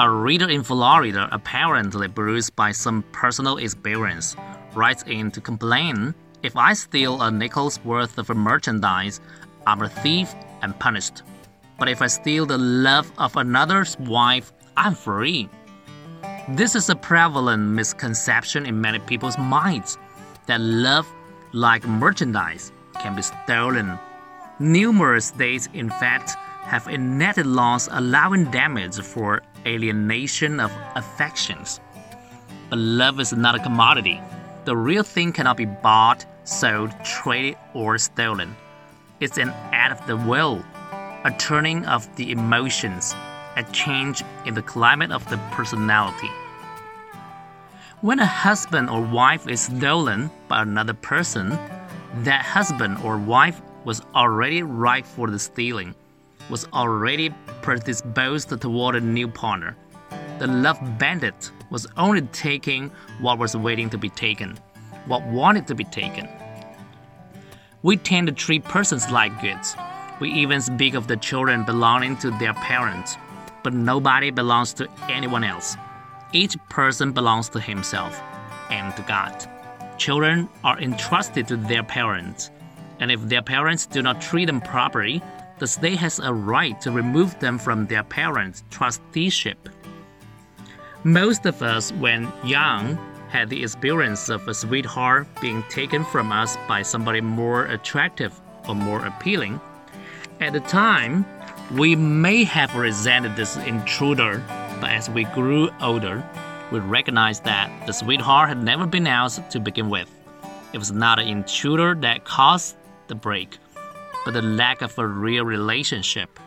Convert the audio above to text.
A reader in Florida, apparently bruised by some personal experience, writes in to complain if I steal a nickel's worth of merchandise, I'm a thief and punished. But if I steal the love of another's wife, I'm free. This is a prevalent misconception in many people's minds that love, like merchandise, can be stolen. Numerous states, in fact, have a enacted laws allowing damage for alienation of affections. But love is not a commodity. The real thing cannot be bought, sold, traded, or stolen. It's an act of the will, a turning of the emotions, a change in the climate of the personality. When a husband or wife is stolen by another person, that husband or wife was already ripe for the stealing, was already predisposed toward a new partner. The love bandit was only taking what was waiting to be taken, what wanted to be taken. We tend to treat persons like goods. We even speak of the children belonging to their parents, but nobody belongs to anyone else. Each person belongs to himself and to God. Children are entrusted to their parents, and if their parents do not treat them properly, the state has a right to remove them from their parents' trusteeship. Most of us, when young, had the experience of a sweetheart being taken from us by somebody more attractive or more appealing. At the time, we may have resented this intruder, but as we grew older, we recognized that the sweetheart had never been ours to begin with. It was not an intruder that caused the break, but the lack of a real relationship.